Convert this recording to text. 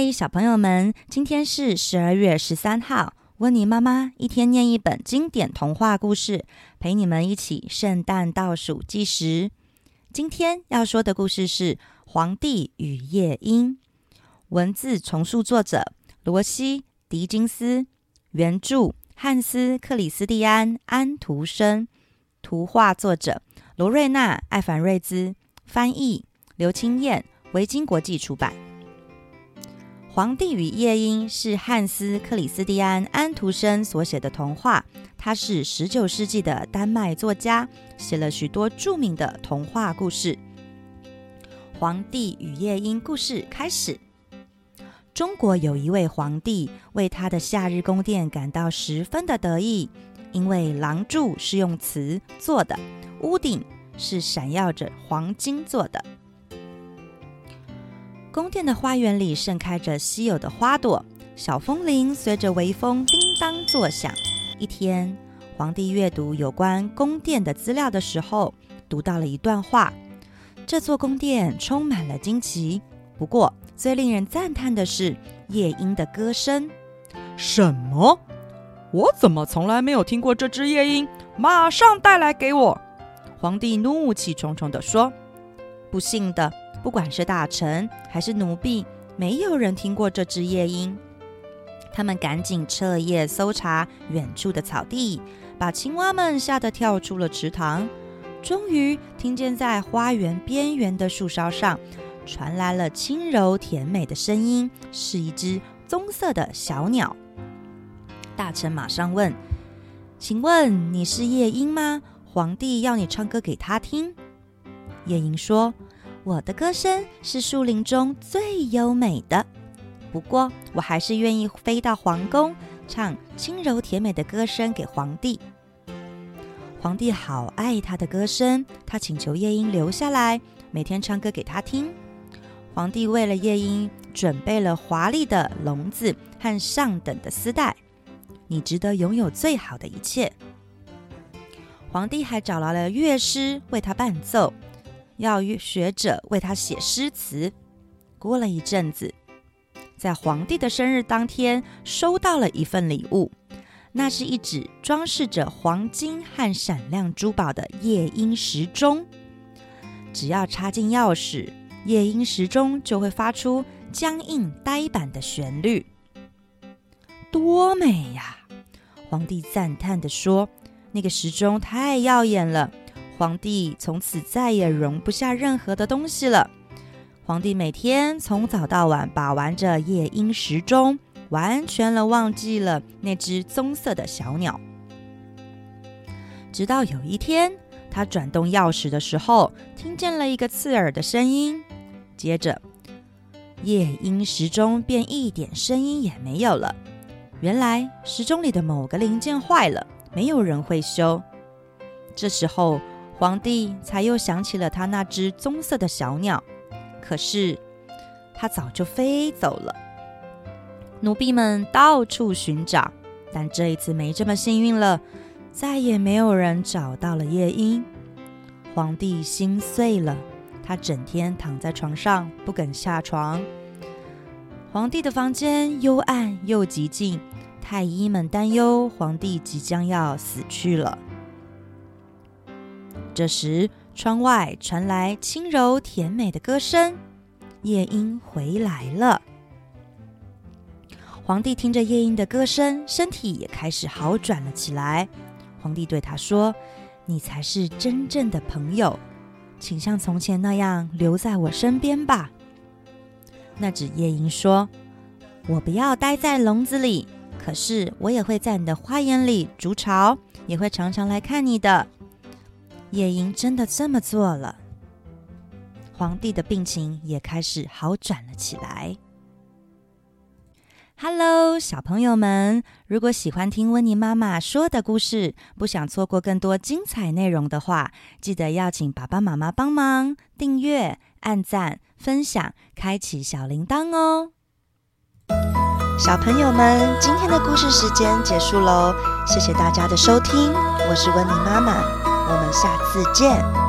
嗨，小朋友们，今天是十二月十三号。温妮妈妈一天念一本经典童话故事，陪你们一起圣诞倒数计时。今天要说的故事是《皇帝与夜莺》，文字重述作者罗西·狄金斯，原著汉斯·克里斯蒂安·安徒生，图画作者罗瑞娜·艾凡瑞兹，翻译刘清燕，维京国际出版。《皇帝与夜莺》是汉斯·克里斯蒂安·安徒生所写的童话。他是十九世纪的丹麦作家，写了许多著名的童话故事。《皇帝与夜莺》故事开始。中国有一位皇帝，为他的夏日宫殿感到十分的得意，因为廊柱是用瓷做的，屋顶是闪耀着黄金做的。宫殿的花园里盛开着稀有的花朵，小风铃随着微风叮当作响。一天，皇帝阅读有关宫殿的资料的时候，读到了一段话：这座宫殿充满了惊奇，不过最令人赞叹的是夜莺的歌声。什么？我怎么从来没有听过这只夜莺？马上带来给我！皇帝怒气冲冲地说：“不幸的。”不管是大臣还是奴婢，没有人听过这只夜莺。他们赶紧彻夜搜查远处的草地，把青蛙们吓得跳出了池塘。终于听见在花园边缘的树梢上传来了轻柔甜美的声音，是一只棕色的小鸟。大臣马上问：“请问你是夜莺吗？皇帝要你唱歌给他听。”夜莺说。我的歌声是树林中最优美的，不过我还是愿意飞到皇宫，唱轻柔甜美的歌声给皇帝。皇帝好爱他的歌声，他请求夜莺留下来，每天唱歌给他听。皇帝为了夜莺准备了华丽的笼子和上等的丝带，你值得拥有最好的一切。皇帝还找来了乐师为他伴奏。要学者为他写诗词。过了一阵子，在皇帝的生日当天，收到了一份礼物，那是一只装饰着黄金和闪亮珠宝的夜莺时钟。只要插进钥匙，夜莺时钟就会发出僵硬呆板的旋律。多美呀！皇帝赞叹地说：“那个时钟太耀眼了。”皇帝从此再也容不下任何的东西了。皇帝每天从早到晚把玩着夜莺时钟，完全了忘记了那只棕色的小鸟。直到有一天，他转动钥匙的时候，听见了一个刺耳的声音，接着夜莺时钟便一点声音也没有了。原来时钟里的某个零件坏了，没有人会修。这时候。皇帝才又想起了他那只棕色的小鸟，可是它早就飞走了。奴婢们到处寻找，但这一次没这么幸运了，再也没有人找到了夜莺。皇帝心碎了，他整天躺在床上不肯下床。皇帝的房间幽暗又寂静，太医们担忧皇帝即将要死去了。这时，窗外传来轻柔甜美的歌声，夜莺回来了。皇帝听着夜莺的歌声，身体也开始好转了起来。皇帝对他说：“你才是真正的朋友，请像从前那样留在我身边吧。”那只夜莺说：“我不要待在笼子里，可是我也会在你的花园里筑巢，也会常常来看你的。”夜莺真的这么做了，皇帝的病情也开始好转了起来。Hello，小朋友们，如果喜欢听温妮妈妈说的故事，不想错过更多精彩内容的话，记得要请爸爸妈妈帮忙订阅、按赞、分享、开启小铃铛哦。小朋友们，今天的故事时间结束喽，谢谢大家的收听，我是温妮妈妈。我们下次见。